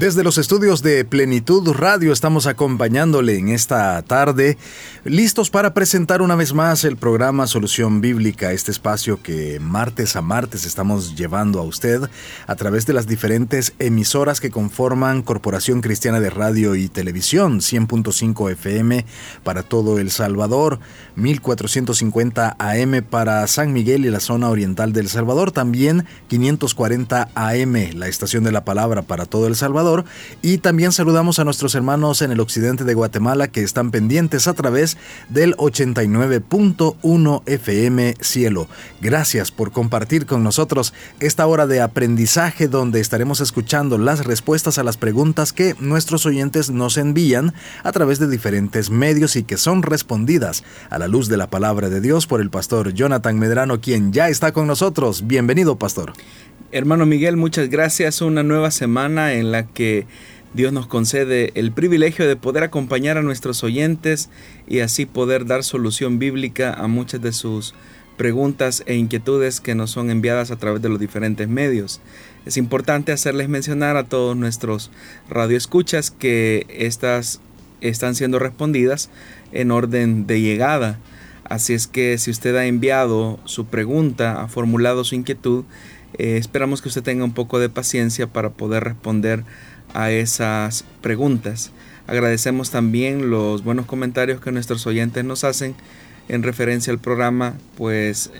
Desde los estudios de Plenitud Radio estamos acompañándole en esta tarde, listos para presentar una vez más el programa Solución Bíblica, este espacio que martes a martes estamos llevando a usted a través de las diferentes emisoras que conforman Corporación Cristiana de Radio y Televisión, 100.5 FM para todo El Salvador, 1450 AM para San Miguel y la zona oriental del Salvador, también 540 AM, la estación de la palabra para todo El Salvador, y también saludamos a nuestros hermanos en el occidente de Guatemala que están pendientes a través del 89.1 FM Cielo. Gracias por compartir con nosotros esta hora de aprendizaje donde estaremos escuchando las respuestas a las preguntas que nuestros oyentes nos envían a través de diferentes medios y que son respondidas a la luz de la palabra de Dios por el pastor Jonathan Medrano, quien ya está con nosotros. Bienvenido, pastor. Hermano Miguel, muchas gracias. Una nueva semana en la que Dios nos concede el privilegio de poder acompañar a nuestros oyentes y así poder dar solución bíblica a muchas de sus preguntas e inquietudes que nos son enviadas a través de los diferentes medios. Es importante hacerles mencionar a todos nuestros radioescuchas que estas están siendo respondidas en orden de llegada. Así es que si usted ha enviado su pregunta, ha formulado su inquietud, eh, esperamos que usted tenga un poco de paciencia para poder responder a esas preguntas. Agradecemos también los buenos comentarios que nuestros oyentes nos hacen en referencia al programa, pues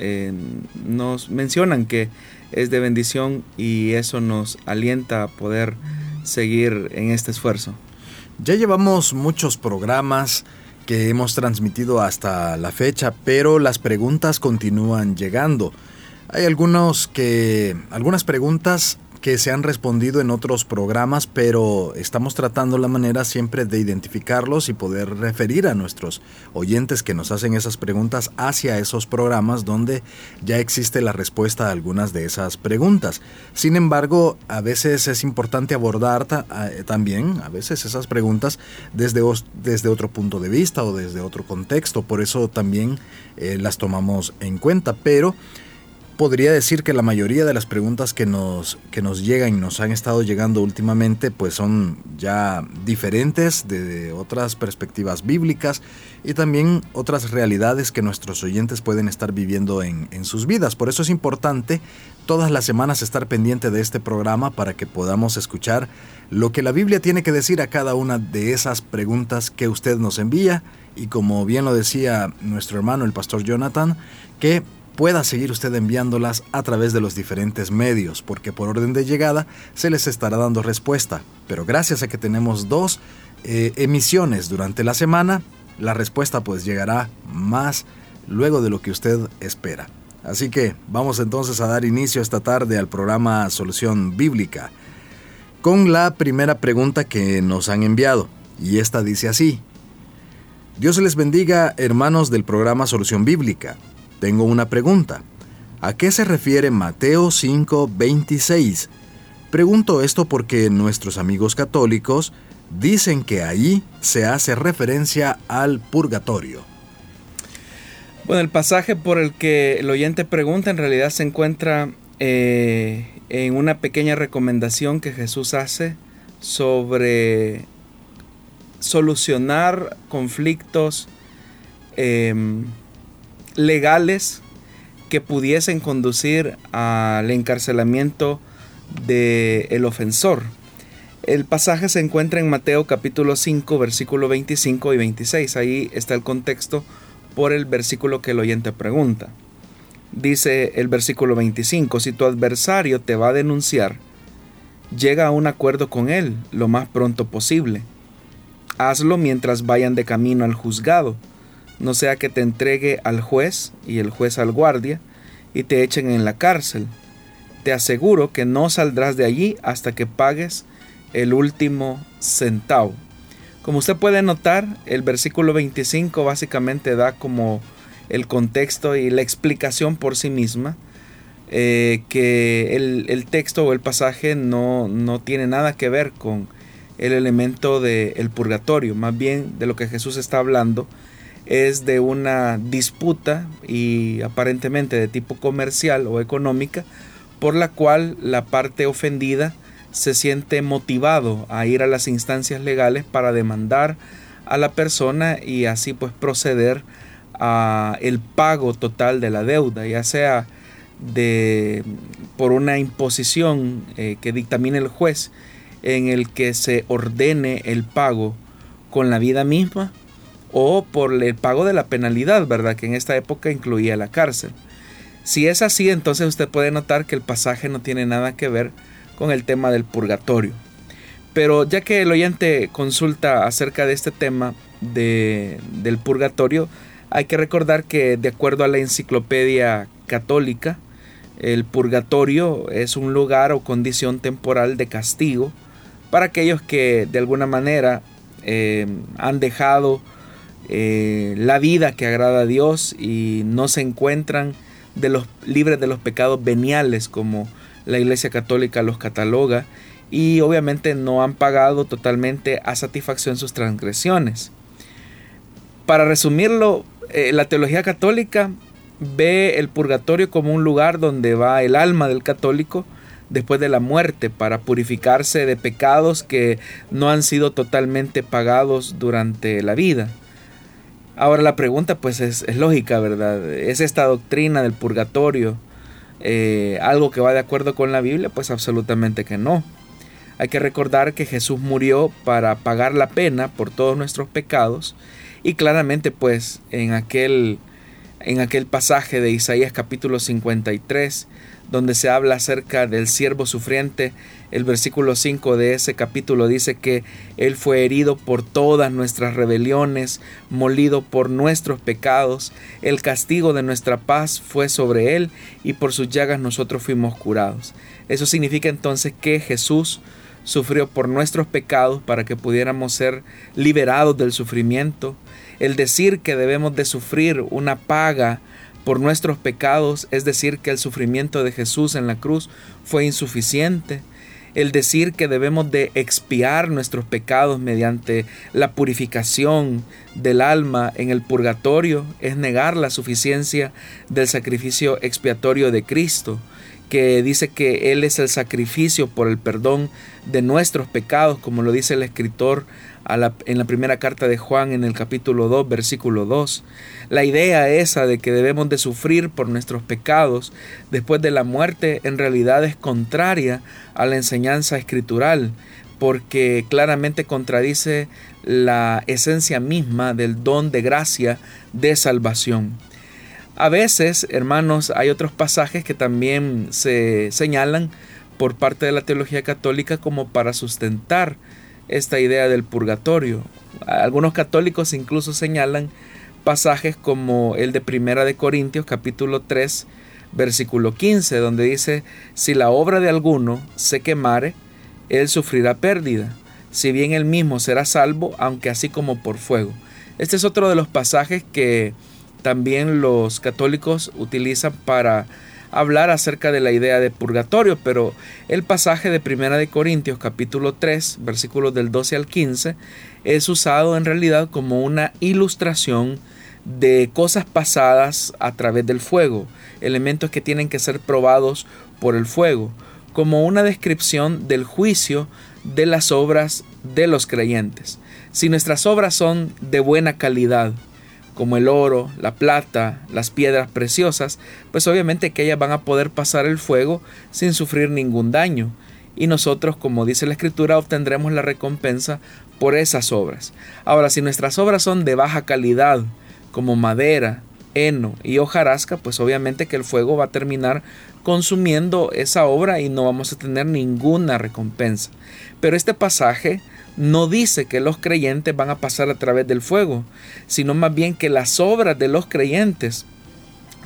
nos mencionan que es de bendición y eso nos alienta a poder seguir en este esfuerzo. Ya llevamos muchos programas que hemos transmitido hasta la fecha, pero las preguntas continúan llegando. Hay algunos que, algunas preguntas que se han respondido en otros programas, pero estamos tratando la manera siempre de identificarlos y poder referir a nuestros oyentes que nos hacen esas preguntas hacia esos programas donde ya existe la respuesta a algunas de esas preguntas. Sin embargo, a veces es importante abordar también, a veces esas preguntas desde, desde otro punto de vista o desde otro contexto, por eso también eh, las tomamos en cuenta, pero podría decir que la mayoría de las preguntas que nos, que nos llegan y nos han estado llegando últimamente pues son ya diferentes de otras perspectivas bíblicas y también otras realidades que nuestros oyentes pueden estar viviendo en, en sus vidas. Por eso es importante todas las semanas estar pendiente de este programa para que podamos escuchar lo que la Biblia tiene que decir a cada una de esas preguntas que usted nos envía y como bien lo decía nuestro hermano el pastor Jonathan, que pueda seguir usted enviándolas a través de los diferentes medios, porque por orden de llegada se les estará dando respuesta. Pero gracias a que tenemos dos eh, emisiones durante la semana, la respuesta pues llegará más luego de lo que usted espera. Así que vamos entonces a dar inicio esta tarde al programa Solución Bíblica con la primera pregunta que nos han enviado. Y esta dice así. Dios les bendiga hermanos del programa Solución Bíblica. Tengo una pregunta. ¿A qué se refiere Mateo 5:26? Pregunto esto porque nuestros amigos católicos dicen que ahí se hace referencia al purgatorio. Bueno, el pasaje por el que el oyente pregunta en realidad se encuentra eh, en una pequeña recomendación que Jesús hace sobre solucionar conflictos em, legales que pudiesen conducir al encarcelamiento del el ofensor. El pasaje se encuentra en Mateo capítulo 5, versículo 25 y 26. Ahí está el contexto por el versículo que el oyente pregunta. Dice el versículo 25, si tu adversario te va a denunciar, llega a un acuerdo con él lo más pronto posible. Hazlo mientras vayan de camino al juzgado no sea que te entregue al juez y el juez al guardia y te echen en la cárcel. Te aseguro que no saldrás de allí hasta que pagues el último centavo. Como usted puede notar, el versículo 25 básicamente da como el contexto y la explicación por sí misma. eh, que el, texto o el pasaje no, no, tiene nada que ver con el elemento del purgatorio, más bien de lo que Jesús está hablando es de una disputa y aparentemente de tipo comercial o económica por la cual la parte ofendida se siente motivado a ir a las instancias legales para demandar a la persona y así pues proceder a el pago total de la deuda, ya sea de por una imposición eh, que dictamine el juez en el que se ordene el pago con la vida misma o por el pago de la penalidad, ¿verdad? Que en esta época incluía la cárcel. Si es así, entonces usted puede notar que el pasaje no tiene nada que ver con el tema del purgatorio. Pero ya que el oyente consulta acerca de este tema del purgatorio, hay que recordar que de acuerdo a la enciclopedia católica, el purgatorio es un lugar o condición temporal de castigo para aquellos que de alguna manera eh, han dejado eh, la vida que agrada a Dios y no se encuentran de los, libres de los pecados veniales como la Iglesia Católica los cataloga y obviamente no han pagado totalmente a satisfacción sus transgresiones. Para resumirlo, eh, la teología católica ve el purgatorio como un lugar donde va el alma del católico después de la muerte para purificarse de pecados que no han sido totalmente pagados durante la vida. Ahora la pregunta pues es, lógica, ¿verdad? ¿Es esta doctrina del purgatorio eh, algo que va de acuerdo con la Biblia? Pues absolutamente que no. Hay que recordar que Jesús murió para pagar la pena por todos nuestros pecados y claramente pues en aquel, en aquel pasaje de Isaías capítulo 53 donde se habla acerca del siervo sufriente, el versículo 5 de ese capítulo dice que Él fue herido por todas nuestras rebeliones, molido por nuestros pecados, el castigo de nuestra paz fue sobre Él y por sus llagas nosotros fuimos curados. Eso significa entonces que Jesús sufrió por nuestros pecados para que pudiéramos ser liberados del sufrimiento. El decir que debemos de sufrir una paga por nuestros pecados, es decir, que el sufrimiento de Jesús en la cruz fue insuficiente. El decir que debemos de expiar nuestros pecados mediante la purificación del alma en el purgatorio es negar la suficiencia del sacrificio expiatorio de Cristo, que dice que Él es el sacrificio por el perdón de nuestros pecados, como lo dice el escritor en la primera carta de Juan en el capítulo 2, versículo 2. La idea esa de que debemos de sufrir por nuestros pecados después de la muerte en realidad es contraria a la enseñanza escritural porque claramente contradice la esencia misma del don de gracia de salvación. A veces, hermanos, hay otros pasajes que también se señalan por parte de la teología católica como para sustentar esta idea del purgatorio. Algunos católicos incluso señalan pasajes como el de Primera de Corintios capítulo 3 versículo 15 donde dice si la obra de alguno se quemare él sufrirá pérdida si bien él mismo será salvo aunque así como por fuego este es otro de los pasajes que también los católicos utilizan para hablar acerca de la idea de purgatorio, pero el pasaje de Primera de Corintios capítulo 3, versículos del 12 al 15, es usado en realidad como una ilustración de cosas pasadas a través del fuego, elementos que tienen que ser probados por el fuego, como una descripción del juicio de las obras de los creyentes. Si nuestras obras son de buena calidad, como el oro, la plata, las piedras preciosas, pues obviamente que ellas van a poder pasar el fuego sin sufrir ningún daño. Y nosotros, como dice la escritura, obtendremos la recompensa por esas obras. Ahora, si nuestras obras son de baja calidad, como madera, heno y hojarasca, pues obviamente que el fuego va a terminar consumiendo esa obra y no vamos a tener ninguna recompensa. Pero este pasaje no dice que los creyentes van a pasar a través del fuego, sino más bien que las obras de los creyentes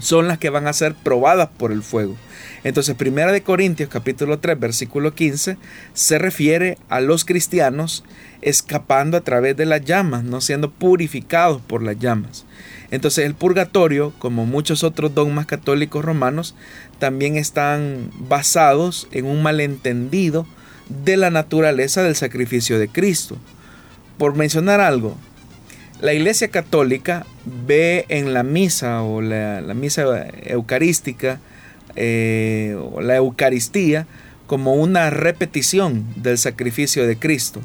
son las que van a ser probadas por el fuego. Entonces, Primera de Corintios capítulo 3, versículo 15 se refiere a los cristianos escapando a través de las llamas, no siendo purificados por las llamas. Entonces, el purgatorio, como muchos otros dogmas católicos romanos, también están basados en un malentendido de la naturaleza del sacrificio de Cristo. Por mencionar algo, la Iglesia Católica ve en la misa o la, misa eucarística eh, o la Eucaristía como una repetición del sacrificio de Cristo.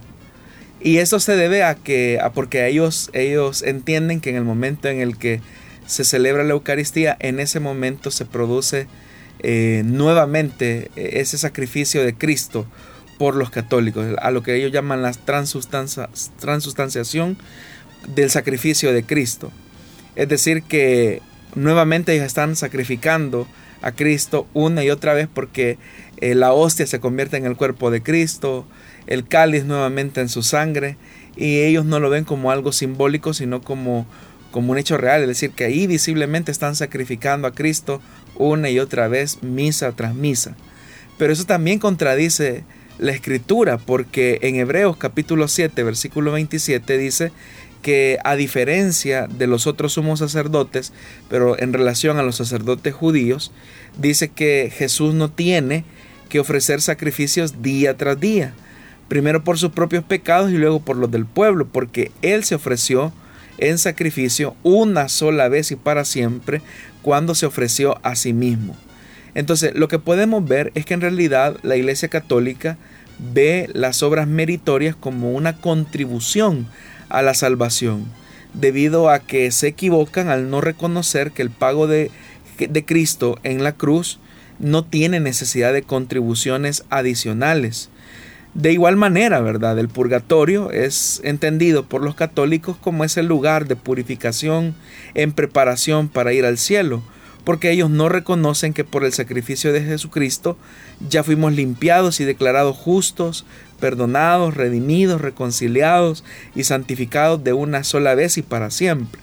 Y eso se debe a que, a porque ellos, ellos entienden que en el momento en el que se celebra la Eucaristía, en ese momento se produce eh, nuevamente ese sacrificio de Cristo por los católicos, a lo que ellos llaman la transustanciación del sacrificio de Cristo. Es decir, que nuevamente ellos están sacrificando a Cristo una y otra vez porque eh, la hostia se convierte en el cuerpo de Cristo, el cáliz nuevamente en su sangre, y ellos no lo ven como algo simbólico, sino como, como un hecho real, es decir, que ahí visiblemente están sacrificando a Cristo una y otra vez, misa tras misa. Pero eso también contradice la escritura, porque en Hebreos capítulo 7, versículo 27 dice que a diferencia de los otros sumos sacerdotes, pero en relación a los sacerdotes judíos, dice que Jesús no tiene que ofrecer sacrificios día tras día, primero por sus propios pecados y luego por los del pueblo, porque Él se ofreció en sacrificio una sola vez y para siempre cuando se ofreció a sí mismo. Entonces, lo que podemos ver es que en realidad la Iglesia Católica ve las obras meritorias como una contribución a la salvación, debido a que se equivocan al no reconocer que el pago de, de Cristo en la cruz no tiene necesidad de contribuciones adicionales. De igual manera, ¿verdad? El purgatorio es entendido por los católicos como ese lugar de purificación en preparación para ir al cielo, porque ellos no reconocen que por el sacrificio de Jesucristo ya fuimos limpiados y declarados justos, perdonados, redimidos, reconciliados y santificados de una sola vez y para siempre.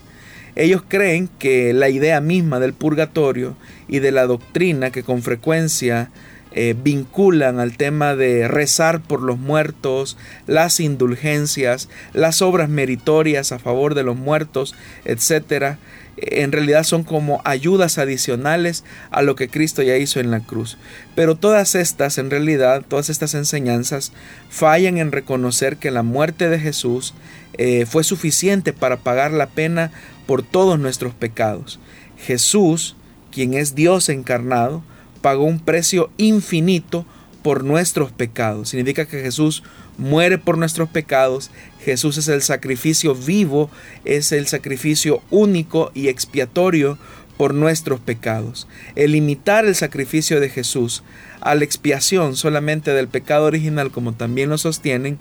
Ellos creen que la idea misma del purgatorio y de la doctrina que con frecuencia eh, vinculan al tema de rezar por los muertos, las indulgencias, las obras meritorias a favor de los muertos, etcétera, en realidad son como ayudas adicionales a lo que Cristo ya hizo en la cruz. Pero todas estas, en realidad, todas estas enseñanzas fallan en reconocer que la muerte de Jesús eh, fue suficiente para pagar la pena por todos nuestros pecados. Jesús, quien es Dios encarnado, pagó un precio infinito por nuestros pecados. Significa que Jesús muere por nuestros pecados. Jesús es el sacrificio vivo, es el sacrificio único y expiatorio por nuestros pecados. El limitar el sacrificio de Jesús a la expiación solamente del pecado original, como también lo sostienen,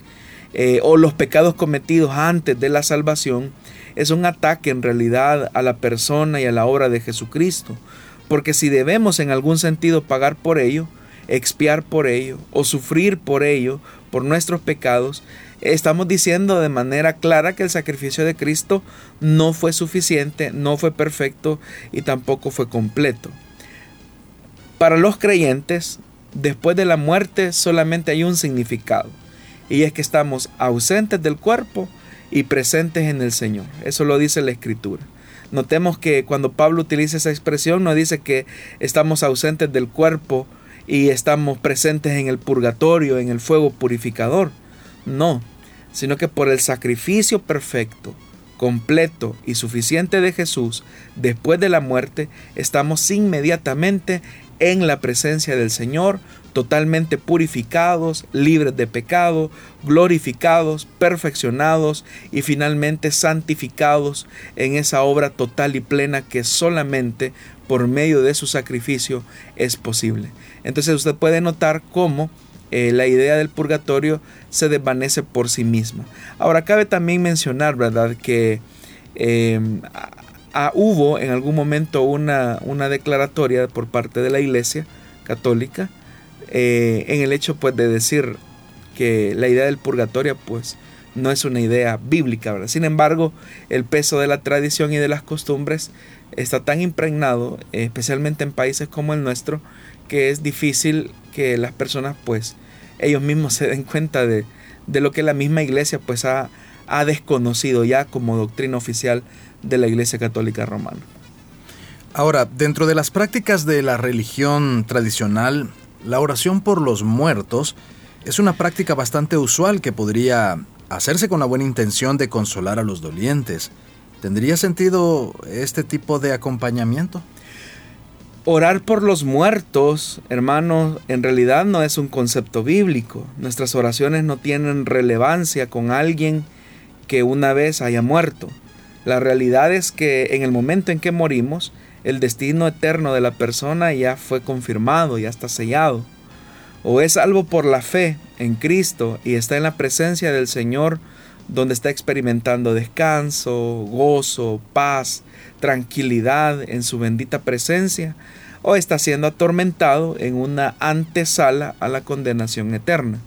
eh, o los pecados cometidos antes de la salvación, es un ataque en realidad a la persona y a la obra de Jesucristo. Porque si debemos en algún sentido pagar por ello, expiar por ello o sufrir por ello, por nuestros pecados, estamos diciendo de manera clara que el sacrificio de Cristo no fue suficiente, no fue perfecto y tampoco fue completo. Para los creyentes, después de la muerte solamente hay un significado, y es que estamos ausentes del cuerpo y presentes en el Señor. Eso lo dice la Escritura. Notemos que cuando Pablo utiliza esa expresión no dice que estamos ausentes del cuerpo y estamos presentes en el purgatorio, en el fuego purificador. No, sino que por el sacrificio perfecto, completo y suficiente de Jesús después de la muerte, estamos inmediatamente en la presencia del Señor, totalmente purificados, libres de pecado, glorificados, perfeccionados y finalmente santificados en esa obra total y plena que solamente por medio de su sacrificio es posible. Entonces usted puede notar cómo eh, la idea del purgatorio se desvanece por sí misma. Ahora cabe también mencionar, ¿verdad?, que em, hubo en algún momento una, una declaratoria por parte de la Iglesia Católica eh, en el hecho pues de decir que la idea del purgatorio pues no es una idea bíblica, ¿verdad? Sin embargo, el peso de la tradición y de las costumbres está tan impregnado, especialmente en países como el nuestro, que es difícil que las personas pues ellos mismos se den cuenta de, de lo que la misma iglesia pues ha, ha desconocido ya como doctrina oficial de la Iglesia Católica Romana. Ahora, dentro de las prácticas de la religión tradicional, la oración por los muertos es una práctica bastante usual que podría hacerse con la buena intención de consolar a los dolientes. ¿Tendría sentido este tipo de acompañamiento? Orar por los muertos, hermanos, en realidad no es un concepto bíblico. Nuestras oraciones no tienen relevancia con alguien que una vez haya muerto. La realidad es que en el momento en que morimos, el destino eterno de la persona ya fue confirmado, ya está sellado. O es salvo por la fe en Cristo y está en la presencia del Señor donde está experimentando descanso, gozo, paz, tranquilidad en su bendita presencia, o está siendo atormentado en una antesala a la condenación eterna.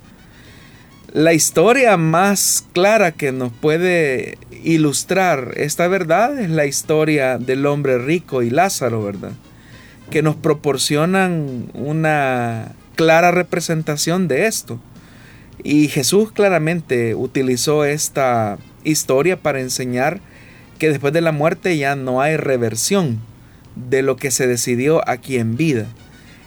La historia más clara que nos puede ilustrar esta verdad es la historia del hombre rico y Lázaro, ¿verdad? Que nos proporcionan una clara representación de esto. Y Jesús claramente utilizó esta historia para enseñar que después de la muerte ya no hay reversión de lo que se decidió aquí en vida.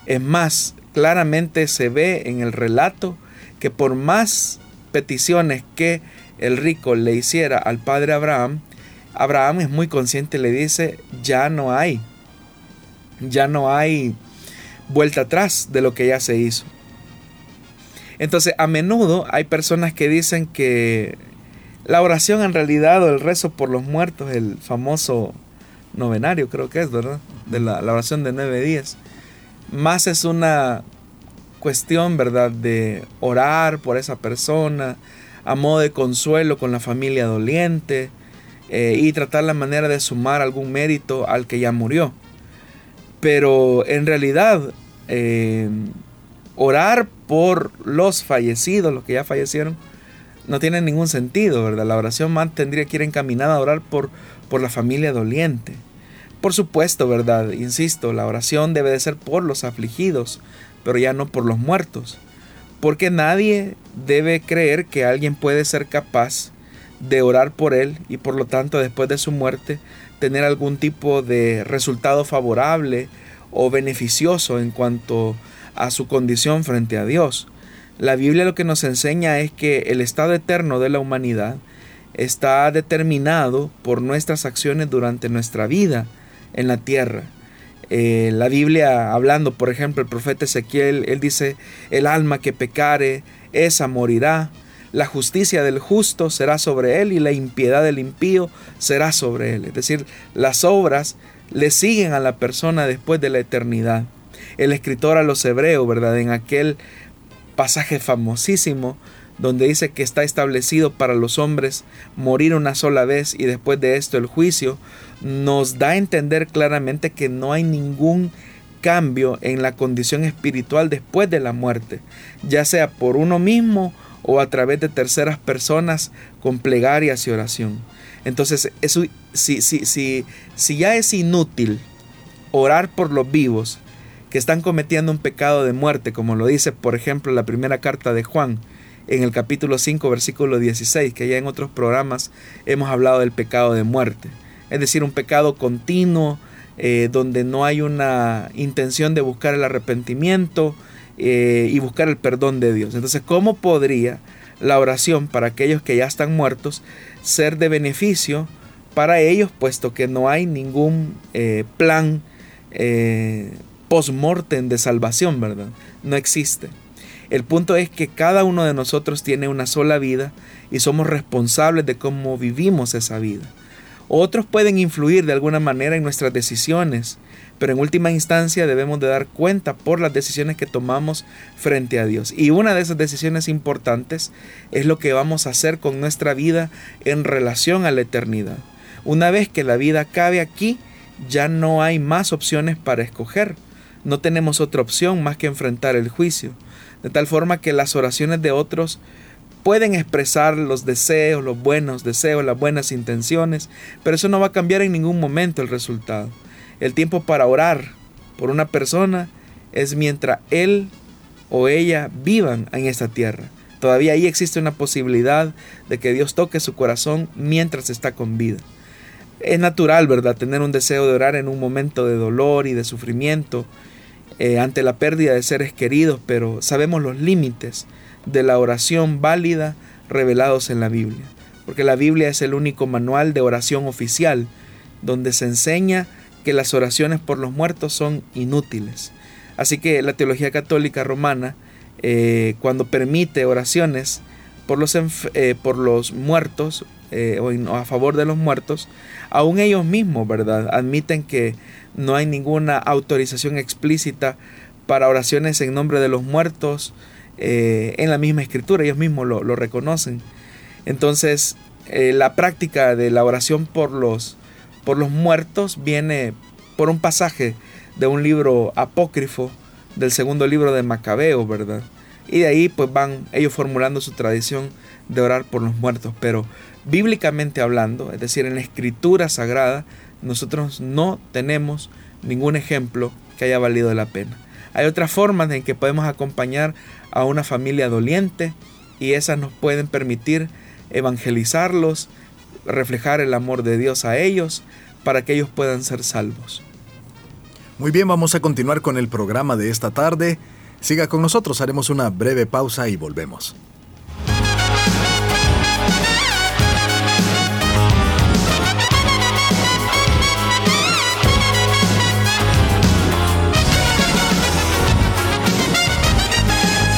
Es más, claramente se ve en el relato que por más peticiones que el rico le hiciera al padre Abraham, Abraham es muy consciente, le dice, ya no hay, ya no hay vuelta atrás de lo que ya se hizo. Entonces, a menudo hay personas que dicen que la oración en realidad o el rezo por los muertos, el famoso novenario creo que es, ¿verdad? De la, oración de nueve días, más es una cuestión, ¿verdad?, de orar por esa persona, a modo de consuelo con la familia doliente eh, y tratar la manera de sumar algún mérito al que ya murió. Pero en realidad, eh, orar por los fallecidos, los que ya fallecieron, no tiene ningún sentido, ¿verdad? La oración más tendría que ir encaminada a orar por, por la familia doliente. Por supuesto, ¿verdad? Insisto, la oración debe de ser por los afligidos, pero ya no por los muertos. Porque nadie debe creer que alguien puede ser capaz de orar por él y por lo tanto después de su muerte tener algún tipo de resultado favorable o beneficioso en cuanto a su condición frente a Dios. La Biblia lo que nos enseña es que el estado eterno de la humanidad está determinado por nuestras acciones durante nuestra vida en la tierra. Eh, la Biblia, hablando, por ejemplo, el profeta Ezequiel, él dice, el alma que pecare, esa morirá. La justicia del justo será sobre él y la impiedad del impío será sobre él. Es decir, las obras le siguen a la persona después de la eternidad. El escritor a los hebreos, ¿verdad? En aquel pasaje famosísimo donde dice que está establecido para los hombres morir una sola vez y después de esto el juicio, nos da a entender claramente que no hay ningún cambio en la condición espiritual después de la muerte, ya sea por uno mismo o a través de terceras personas con plegarias y oración. Entonces, eso, si, si, si, si ya es inútil orar por los vivos que están cometiendo un pecado de muerte, como lo dice, por ejemplo, la primera carta de Juan, en el capítulo 5, versículo 16, que ya en otros programas hemos hablado del pecado de muerte. Es decir, un pecado continuo, eh, donde no hay una intención de buscar el arrepentimiento eh, y buscar el perdón de Dios. Entonces, ¿cómo podría la oración para aquellos que ya están muertos ser de beneficio para ellos, puesto que no hay ningún eh, plan post-mortem de salvación, ¿verdad? No existe. El punto es que cada uno de nosotros tiene una sola vida y somos responsables de cómo vivimos esa vida. Otros pueden influir de alguna manera en nuestras decisiones, pero en última instancia debemos de dar cuenta por las decisiones que tomamos frente a Dios. Y una de esas decisiones importantes es lo que vamos a hacer con nuestra vida en relación a la eternidad. Una vez que la vida acabe aquí, ya no hay más opciones para escoger. No tenemos otra opción más que enfrentar el juicio de tal forma que las oraciones de otros pueden expresar los deseos, los buenos deseos, las buenas intenciones, pero eso no va a cambiar en ningún momento el resultado. El tiempo para orar por una persona es mientras él o ella vivan en esta tierra. Todavía ahí existe una posibilidad de que Dios toque su corazón mientras está con vida. Es natural, ¿verdad?, tener un deseo de orar en un momento de dolor y de sufrimiento eh, ante la pérdida de seres queridos, pero sabemos los límites de la oración válida revelados en la Biblia. Porque la Biblia es el único manual de oración oficial donde se enseña que las oraciones por los muertos son inútiles. Así que la teología católica romana, eh, cuando permite oraciones por los, eh, por los muertos o a favor de los muertos, aún ellos mismos, ¿verdad? Admiten que no hay ninguna autorización explícita para oraciones en nombre de los muertos en la misma escritura, ellos mismos lo, lo reconocen. Entonces, la práctica de la oración por los, por los muertos viene por un pasaje de un libro apócrifo del segundo libro de Macabeo, ¿verdad? Y de ahí pues van ellos formulando su tradición de orar por los muertos, pero bíblicamente hablando, es decir, en la escritura sagrada, nosotros no tenemos ningún ejemplo que haya valido la pena. Hay otras formas en que podemos acompañar a una familia doliente y esas nos pueden permitir evangelizarlos, reflejar el amor de Dios a ellos para que ellos puedan ser salvos. Muy bien, vamos a continuar con el programa de esta tarde. Siga con nosotros, haremos una breve pausa y volvemos.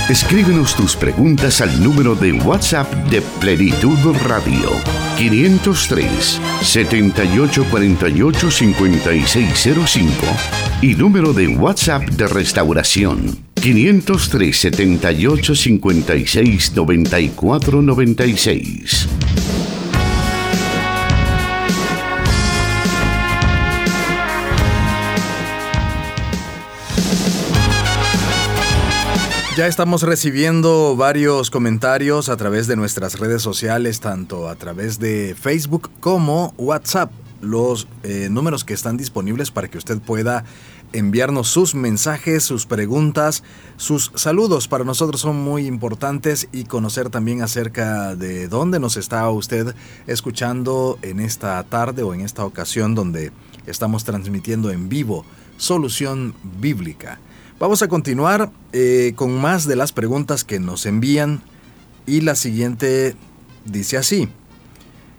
Escríbenos tus preguntas al número de WhatsApp de Plenitud Radio 503 7848 5605 y número de WhatsApp de Restauración 503 78 56 94 96. Ya estamos recibiendo varios comentarios a través de nuestras redes sociales, tanto a través de Facebook como WhatsApp. Los eh, números que están disponibles para que usted pueda enviarnos sus mensajes, sus preguntas, sus saludos. Para nosotros son muy importantes y conocer también acerca de dónde nos está usted escuchando en esta tarde o en esta ocasión donde estamos transmitiendo en vivo Solución Bíblica. Vamos a continuar eh, con más de las preguntas que nos envían y la siguiente dice así.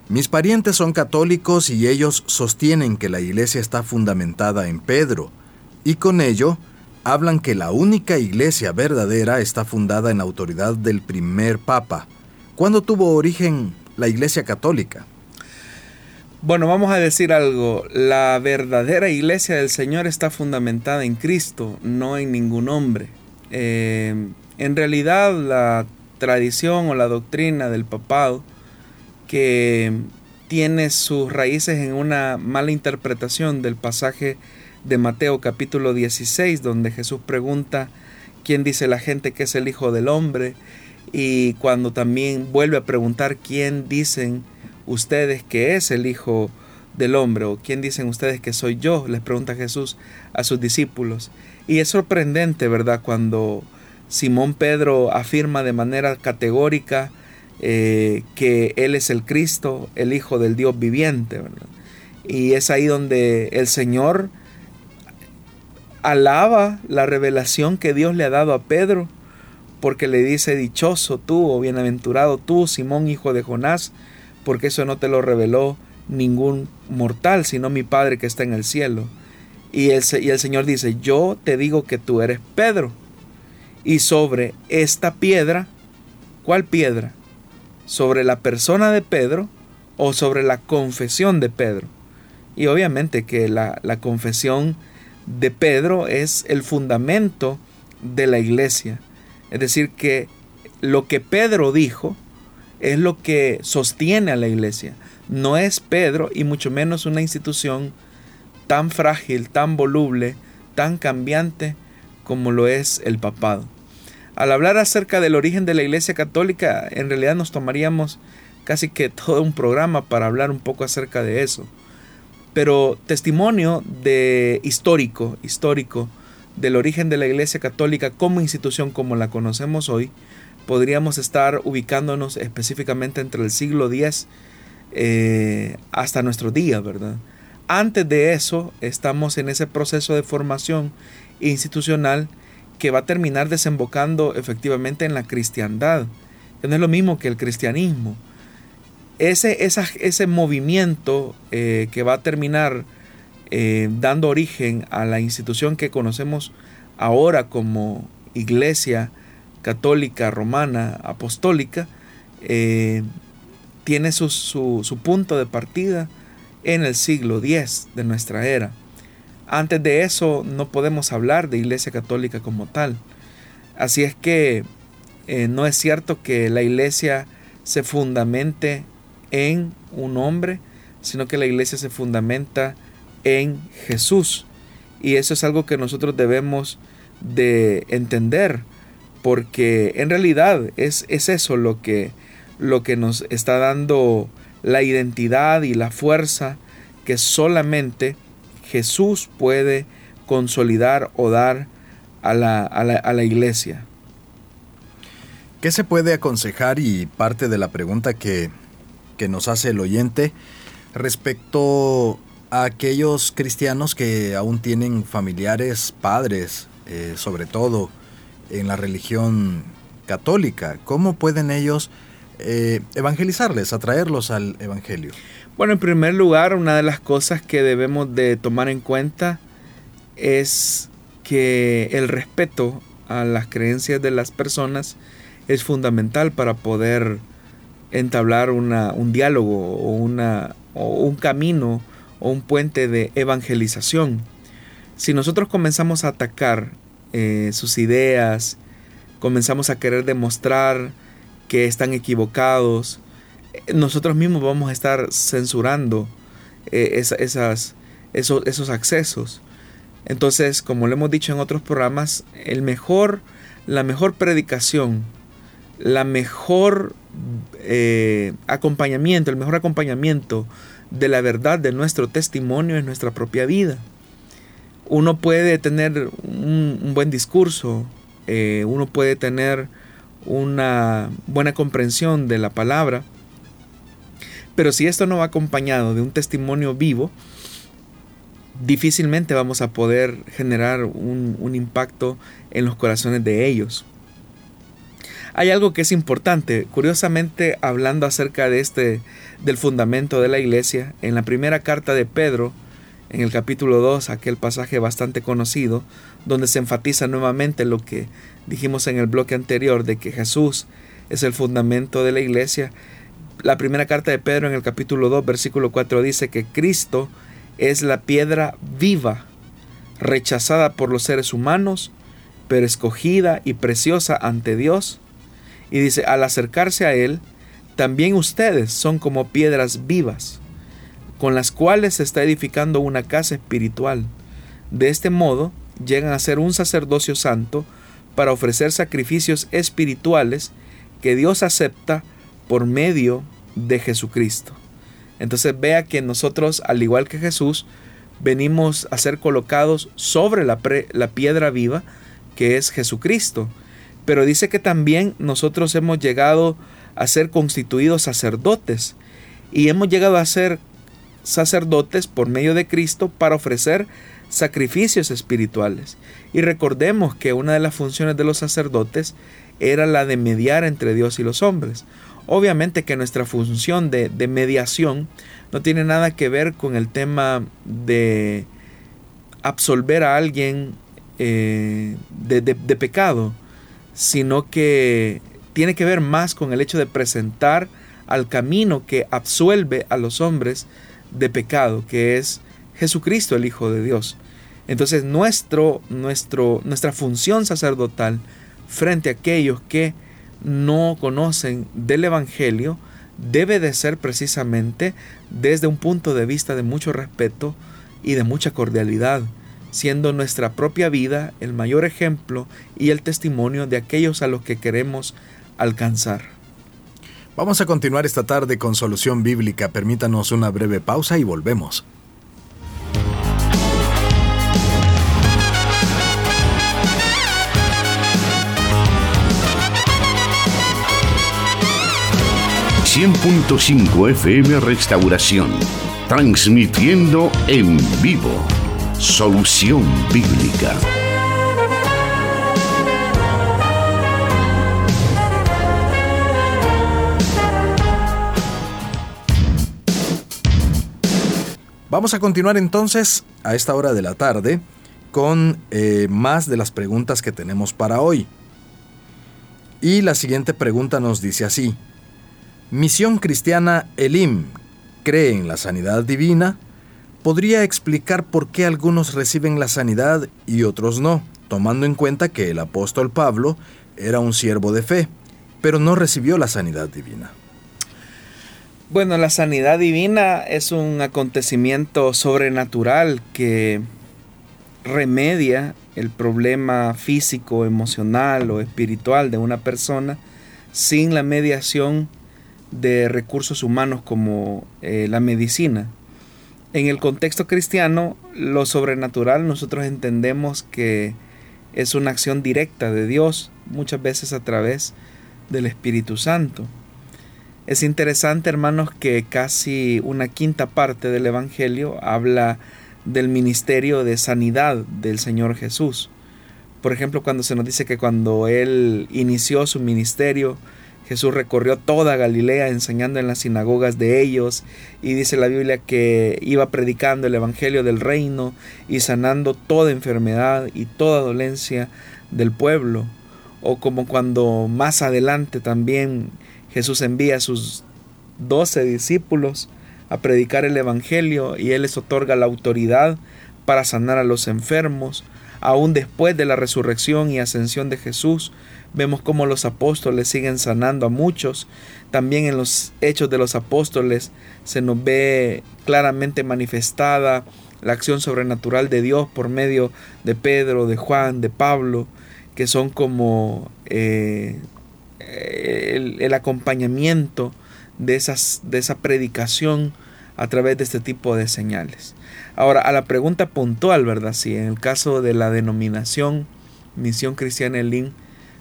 Mis parientes son católicos y ellos sostienen que la iglesia está fundamentada en Pedro y con ello hablan que la única iglesia verdadera está fundada en la autoridad del primer papa. ¿Cuándo tuvo origen la iglesia católica? Bueno, vamos a decir algo. La verdadera iglesia del Señor está fundamentada en Cristo, no en ningún hombre. Eh, en realidad la tradición o la doctrina del papado que tiene sus raíces en una mala interpretación del pasaje de Mateo capítulo 16, donde Jesús pregunta quién dice la gente que es el Hijo del Hombre, y cuando también vuelve a preguntar quién dicen ustedes que es el Hijo del Hombre? ¿O quién dicen ustedes que soy yo? Les pregunta Jesús a sus discípulos. Y es sorprendente, ¿verdad? Cuando Simón Pedro afirma de manera categórica eh, que Él es el Cristo, el Hijo del Dios viviente. Y es ahí donde el Señor alaba la revelación que Dios le ha dado a Pedro, porque le dice, dichoso tú o bienaventurado tú, Simón, hijo de Jonás, porque eso no te lo reveló ningún mortal, sino mi Padre que está en el cielo. Y el, y el Señor dice, yo te digo que tú eres Pedro. Y sobre esta piedra, ¿cuál piedra? ¿Sobre la persona de Pedro o sobre la confesión de Pedro? Y obviamente que la, la confesión de Pedro es el fundamento de la iglesia. Es decir, que lo que Pedro dijo es lo que sostiene a la iglesia. No es Pedro y mucho menos una institución tan frágil, tan voluble, tan cambiante como lo es el papado. Al hablar acerca del origen de la Iglesia Católica, en realidad nos tomaríamos casi que todo un programa para hablar un poco acerca de eso. Pero testimonio de histórico, histórico del origen de la Iglesia Católica como institución como la conocemos hoy, podríamos estar ubicándonos específicamente entre el siglo X eh, hasta nuestros días, ¿verdad? Antes de eso, estamos en ese proceso de formación institucional que va a terminar desembocando efectivamente en la cristiandad, que no es lo mismo que el cristianismo. Ese, ese movimiento eh, que va a terminar eh, dando origen a la institución que conocemos ahora como Iglesia Católica Romana Apostólica, eh, tiene su, su punto de partida en el siglo X de nuestra era. Antes de eso no podemos hablar de Iglesia Católica como tal. Así es que no es cierto que la Iglesia se fundamente en un hombre, sino que la Iglesia se fundamenta en Jesús. Y eso es algo que nosotros debemos de entender, porque en realidad es, es eso lo que, lo que nos está dando la identidad y la fuerza que solamente Jesús puede consolidar o dar a la, a la, iglesia. ¿Qué se puede aconsejar y parte de la pregunta que, nos hace el oyente respecto a aquellos cristianos que aún tienen familiares, padres, eh, sobre todo en la religión católica? ¿Cómo pueden ellos eh, evangelizarles, atraerlos al Evangelio? Bueno, en primer lugar, una de las cosas que debemos de tomar en cuenta es que el respeto a las creencias de las personas es fundamental para poder entablar un diálogo o, una, o un camino o un puente de evangelización. Si nosotros comenzamos a atacar eh, sus ideas, comenzamos a querer demostrar que están equivocados, nosotros mismos vamos a estar censurando eh, esas, esos, esos accesos. Entonces, como lo hemos dicho en otros programas, el mejor, la mejor predicación, la mejor eh, acompañamiento, el mejor acompañamiento de la verdad de nuestro testimonio es nuestra propia vida. Uno puede tener un, buen discurso, eh, uno puede tener una buena comprensión de la palabra, pero si esto no va acompañado de un testimonio vivo, difícilmente vamos a poder generar un, impacto en los corazones de ellos. Hay algo que es importante, curiosamente hablando acerca de este del fundamento de la iglesia, en la primera carta de Pedro, en el capítulo 2, aquel pasaje bastante conocido, donde se enfatiza nuevamente lo que dijimos en el bloque anterior de que Jesús es el fundamento de la iglesia, la primera carta de Pedro en el capítulo 2, versículo 4 dice que Cristo es la piedra viva, rechazada por los seres humanos, pero escogida y preciosa ante Dios. Y dice, al acercarse a Él, también ustedes son como piedras vivas, con las cuales se está edificando una casa espiritual. De este modo, llegan a ser un sacerdocio santo para ofrecer sacrificios espirituales que Dios acepta por medio de Jesucristo. Entonces vea que nosotros, al igual que Jesús, venimos a ser colocados sobre la, la piedra viva que es Jesucristo. Pero dice que también nosotros hemos llegado a ser constituidos sacerdotes y hemos llegado a ser sacerdotes por medio de Cristo para ofrecer sacrificios espirituales. Y recordemos que una de las funciones de los sacerdotes era la de mediar entre Dios y los hombres. Obviamente que nuestra función de, mediación no tiene nada que ver con el tema de absolver a alguien eh, de, de, pecado, sino que tiene que ver más con el hecho de presentar al camino que absuelve a los hombres de pecado, que es Jesucristo el Hijo de Dios. Entonces nuestro, nuestro, nuestra función sacerdotal frente a aquellos que no conocen del Evangelio debe de ser precisamente desde un punto de vista de mucho respeto y de mucha cordialidad. Siendo nuestra propia vida el mayor ejemplo y el testimonio de aquellos a los que queremos alcanzar. Vamos a continuar esta tarde con Solución Bíblica. Permítanos una breve pausa y volvemos. ...100.5 FM Restauración... ...transmitiendo en vivo... ...Solución Bíblica... Vamos a continuar entonces a esta hora de la tarde con eh, más de las preguntas que tenemos para hoy. Y la siguiente pregunta nos dice así. Misión Cristiana Elim cree en la sanidad divina. ¿Podría explicar por qué algunos reciben la sanidad y otros no, tomando en cuenta que el apóstol Pablo era un siervo de fe, pero no recibió la sanidad divina? Bueno, la sanidad divina es un acontecimiento sobrenatural que remedia el problema físico, emocional o espiritual de una persona sin la mediación de recursos humanos como eh, la medicina. En el contexto cristiano, lo sobrenatural nosotros entendemos que es una acción directa de Dios, muchas veces a través del Espíritu Santo. Es interesante, hermanos, que casi una quinta parte del Evangelio habla del ministerio de sanidad del Señor Jesús. Por ejemplo, cuando se nos dice que cuando Él inició su ministerio, Jesús recorrió toda Galilea enseñando en las sinagogas de ellos y dice la Biblia que iba predicando el Evangelio del reino y sanando toda enfermedad y toda dolencia del pueblo. O como cuando más adelante también Jesús envía a sus doce discípulos a predicar el Evangelio y Él les otorga la autoridad para sanar a los enfermos. Aún después de la resurrección y ascensión de Jesús, vemos cómo los apóstoles siguen sanando a muchos. También en los hechos de los apóstoles se nos ve claramente manifestada la acción sobrenatural de Dios por medio de Pedro, de Juan, de Pablo, que son como eh, el, acompañamiento de, esas, de esa predicación a través de este tipo de señales. Ahora, a la pregunta puntual, ¿verdad? Si en el caso de la denominación Misión Cristiana Elín,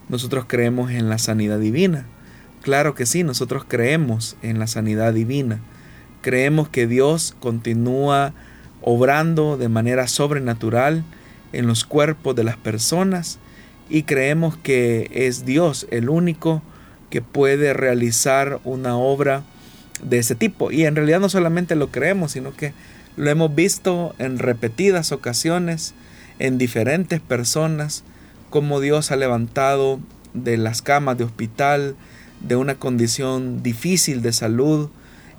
nosotros creemos en la sanidad divina. Claro que sí, nosotros creemos en la sanidad divina. Creemos que Dios continúa obrando de manera sobrenatural en los cuerpos de las personas y creemos que es Dios el único que puede realizar una obra de ese tipo. Y en realidad no solamente lo creemos, sino que lo hemos visto en repetidas ocasiones, en diferentes personas, como Dios ha levantado de las camas de hospital, de una condición difícil de salud,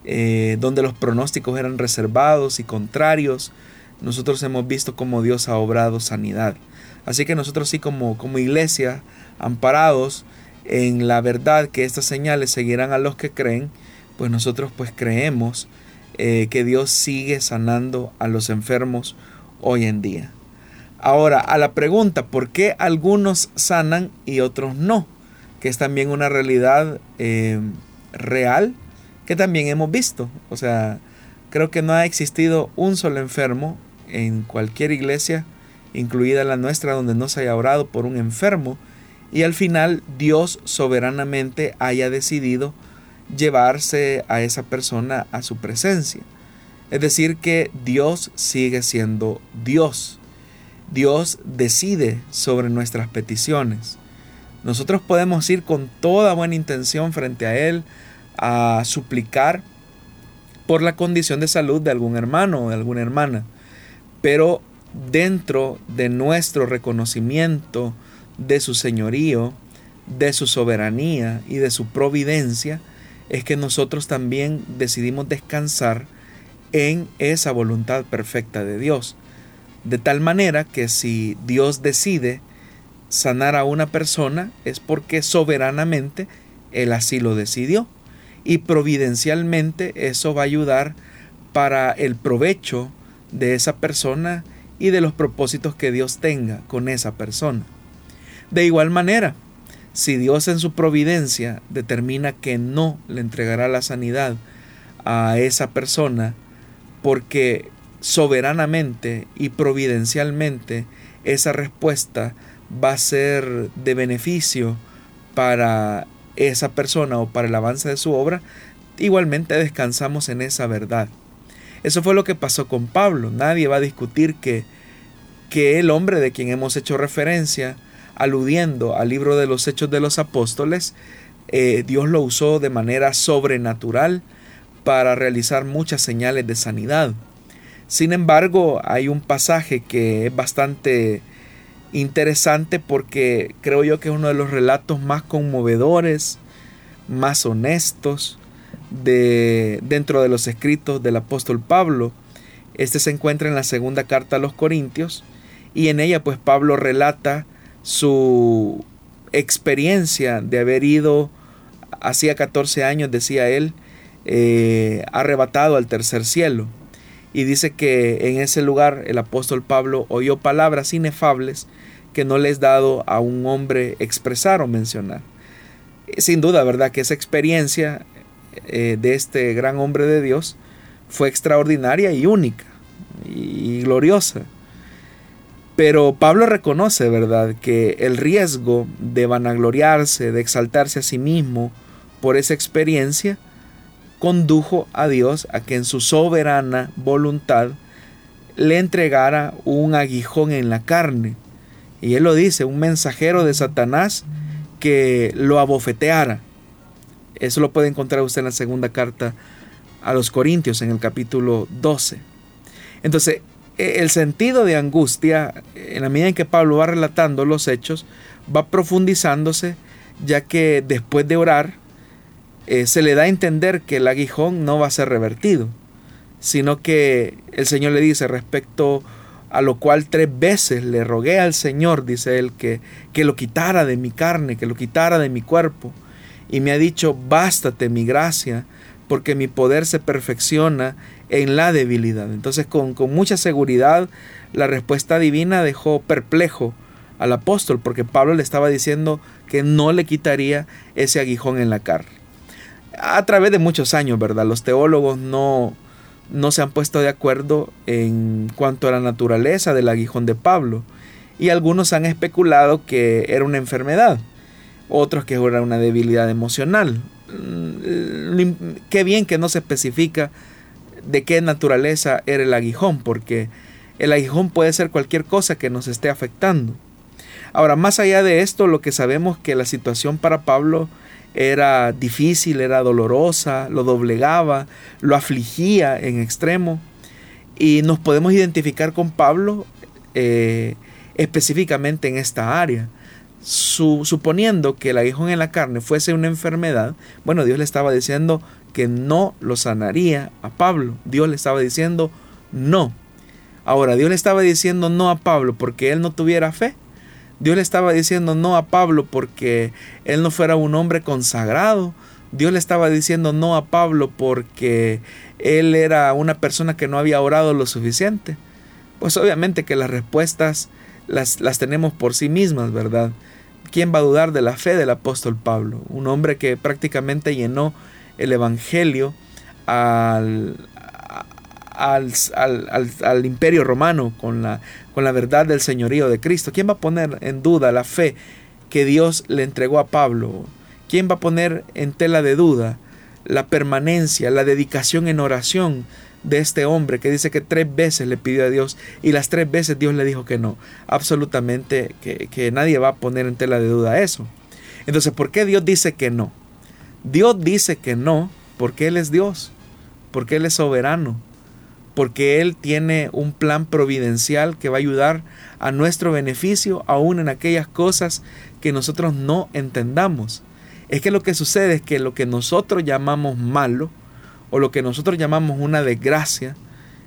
eh, donde los pronósticos eran reservados y contrarios. Nosotros hemos visto cómo Dios ha obrado sanidad. Así que nosotros sí como, como iglesia, amparados en la verdad que estas señales seguirán a los que creen, pues nosotros pues creemos eh, que Dios sigue sanando a los enfermos hoy en día. Ahora, a la pregunta, ¿por qué algunos sanan y otros no? Que es también una realidad eh, real que también hemos visto. O sea, creo que no ha existido un solo enfermo en cualquier iglesia incluida la nuestra, donde no se haya orado por un enfermo, y al final Dios soberanamente haya decidido llevarse a esa persona a su presencia. Es decir, que Dios sigue siendo Dios. Dios decide sobre nuestras peticiones. Nosotros podemos ir con toda buena intención frente a Él a suplicar por la condición de salud de algún hermano o de alguna hermana. Pero dentro de nuestro reconocimiento de su señorío, de su soberanía y de su providencia, es que nosotros también decidimos descansar en esa voluntad perfecta de Dios. De tal manera que si Dios decide sanar a una persona es porque soberanamente Él así lo decidió. Y providencialmente eso va a ayudar para el provecho de esa persona y de los propósitos que Dios tenga con esa persona. De igual manera, si Dios en su providencia determina que no le entregará la sanidad a esa persona porque soberanamente y providencialmente esa respuesta va a ser de beneficio para esa persona o para el avance de su obra, igualmente descansamos en esa verdad. Eso fue lo que pasó con Pablo. Nadie va a discutir que, que el hombre de quien hemos hecho referencia, aludiendo al libro de los Hechos de los Apóstoles, eh, Dios lo usó de manera sobrenatural para realizar muchas señales de sanidad. Sin embargo, hay un pasaje que es bastante interesante porque creo yo que es uno de los relatos más conmovedores, más honestos de dentro de los escritos del apóstol Pablo. Este se encuentra en la segunda carta a los Corintios y en ella pues Pablo relata su experiencia de haber ido hacía 14 años, decía él, eh, arrebatado al tercer cielo. Y dice que en ese lugar el apóstol Pablo oyó palabras inefables que no les dado a un hombre expresar o mencionar. Sin duda, ¿verdad? Que esa experiencia eh, de este gran hombre de Dios fue extraordinaria y única y gloriosa. Pero Pablo reconoce, ¿verdad?, que el riesgo de vanagloriarse, de exaltarse a sí mismo por esa experiencia, condujo a Dios a que en su soberana voluntad le entregara un aguijón en la carne y él lo dice, un mensajero de Satanás que lo abofeteara. Eso lo puede encontrar usted en la segunda carta a los Corintios, en el capítulo 12. Entonces, e, el sentido de angustia, en la medida en que Pablo va relatando los hechos, va profundizándose, ya que después de orar, eh, se le da a entender que el aguijón no va a ser revertido, sino que el Señor le dice respecto a lo cual tres veces le rogué al Señor, dice él, que, que lo quitara de mi carne, que lo quitara de mi cuerpo. Y me ha dicho, bástate mi gracia, porque mi poder se perfecciona en la debilidad. Entonces con, con mucha seguridad la respuesta divina dejó perplejo al apóstol, porque Pablo le estaba diciendo que no le quitaría ese aguijón en la carne. A través de muchos años, ¿verdad? Los teólogos no, no se han puesto de acuerdo en cuanto a la naturaleza del aguijón de Pablo y algunos han especulado que era una enfermedad, otros que era una debilidad emocional. Mm, qué bien que no se especifica de qué naturaleza era el aguijón, porque el aguijón puede ser cualquier cosa que nos esté afectando. Ahora, más allá de esto, lo que sabemos que la situación para Pablo era difícil, era dolorosa, lo doblegaba, lo afligía en extremo. Y nos podemos identificar con Pablo eh, específicamente en esta área. suponiendo que el aguijón en la carne fuese una enfermedad, bueno, Dios le estaba diciendo que no lo sanaría a Pablo. Dios le estaba diciendo no. Ahora, Dios le estaba diciendo no a Pablo porque él no tuviera fe. Dios le estaba diciendo no a Pablo porque él no fuera un hombre consagrado. Dios le estaba diciendo no a Pablo porque él era una persona que no había orado lo suficiente. Pues obviamente que las respuestas las, las tenemos por sí mismas, ¿verdad? ¿Quién va a dudar de la fe del apóstol Pablo? Un hombre que prácticamente llenó el Evangelio al, al, imperio romano con la, con la verdad del señorío de Cristo? ¿Quién va a poner en duda la fe que Dios le entregó a Pablo? ¿Quién va a poner en tela de duda la permanencia, la dedicación en oración de este hombre que dice que tres veces le pidió a Dios y las tres veces Dios le dijo que no? Absolutamente que, que nadie va a poner en tela de duda eso. Entonces, ¿por qué Dios dice que no? Dios dice que no porque Él es Dios, porque Él es soberano, porque Él tiene un plan providencial que va a ayudar a nuestro beneficio, aún en aquellas cosas que nosotros no entendamos. Es que lo que sucede es que lo que nosotros llamamos malo, o lo que nosotros llamamos una desgracia,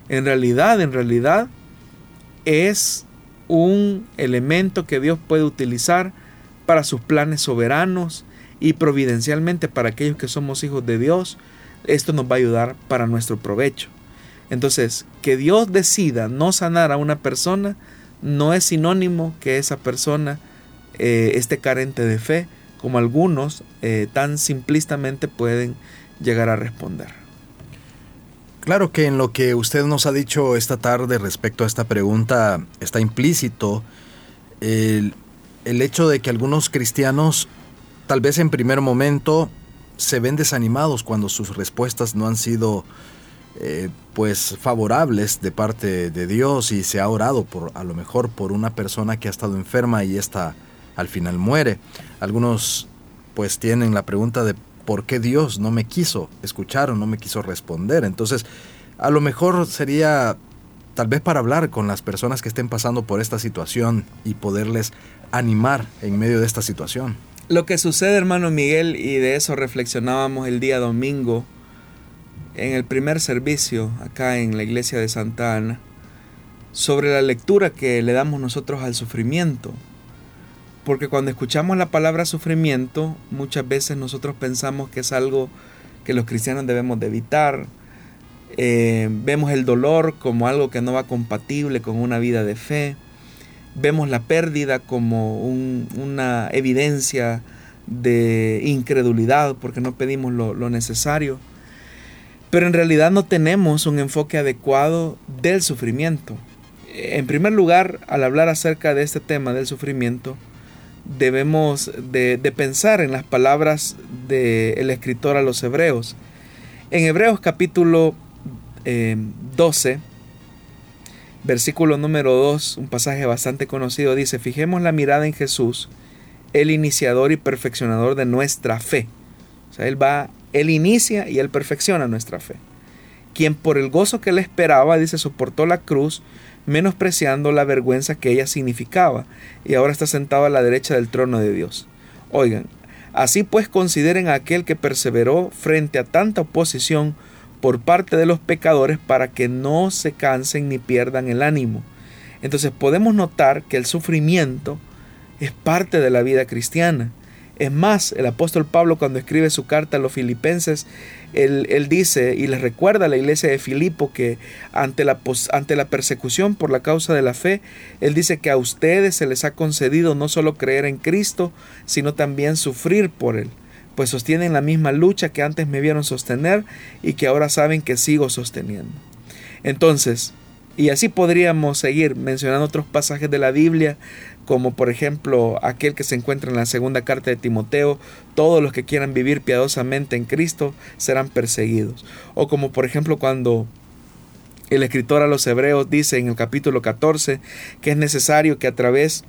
en realidad, en realidad, es un elemento que Dios puede utilizar para sus planes soberanos y providencialmente para aquellos que somos hijos de Dios. Esto nos va a ayudar para nuestro provecho. Entonces, que Dios decida no sanar a una persona no es sinónimo que esa persona eh, esté carente de fe, como algunos eh, tan simplistamente pueden llegar a responder. Claro que en lo que usted nos ha dicho esta tarde respecto a esta pregunta está implícito el, el hecho de que algunos cristianos tal vez en primer momento se ven desanimados cuando sus respuestas no han sido eh, pues favorables de parte de Dios y se ha orado por a lo mejor por una persona que ha estado enferma y esta al final muere. Algunos pues tienen la pregunta de por qué Dios no me quiso escuchar o no me quiso responder. Entonces, a lo mejor sería tal vez para hablar con las personas que estén pasando por esta situación y poderles animar en medio de esta situación. Lo que sucede, hermano Miguel, y de eso reflexionábamos el día domingo, en el primer servicio acá en la iglesia de Santa Ana sobre la lectura que le damos nosotros al sufrimiento. Porque cuando escuchamos la palabra sufrimiento, muchas veces nosotros pensamos que es algo que los cristianos debemos de evitar. Eh, vemos el dolor como algo que no va compatible con una vida de fe. Vemos la pérdida como una evidencia de incredulidad porque no pedimos lo necesario. Pero en realidad no tenemos un enfoque adecuado del sufrimiento. En primer lugar, al hablar acerca de este tema del sufrimiento, debemos de, pensar en las palabras del escritor a los hebreos. En Hebreos capítulo 12, eh, versículo número 2, un pasaje bastante conocido, dice, fijemos la mirada en Jesús, el iniciador y perfeccionador de nuestra fe. O sea, Él va él inicia y Él perfecciona nuestra fe. Quien por el gozo que le esperaba, dice, soportó la cruz, menospreciando la vergüenza que ella significaba, y ahora está sentado a la derecha del trono de Dios. Oigan, así pues consideren a aquel que perseveró frente a tanta oposición por parte de los pecadores para que no se cansen ni pierdan el ánimo. Entonces podemos notar que el sufrimiento es parte de la vida cristiana. Es más, el apóstol Pablo cuando escribe su carta a los filipenses, él, dice y les recuerda a la iglesia de Filipo que ante la, ante la persecución por la causa de la fe, él dice que a ustedes se les ha concedido no solo creer en Cristo, sino también sufrir por él, pues sostienen la misma lucha que antes me vieron sostener y que ahora saben que sigo sosteniendo. Entonces, y así podríamos seguir mencionando otros pasajes de la Biblia como por ejemplo aquel que se encuentra en la segunda carta de Timoteo, todos los que quieran vivir piadosamente en Cristo serán perseguidos. O como por ejemplo cuando el escritor a los hebreos dice en el capítulo 14 que es necesario que a través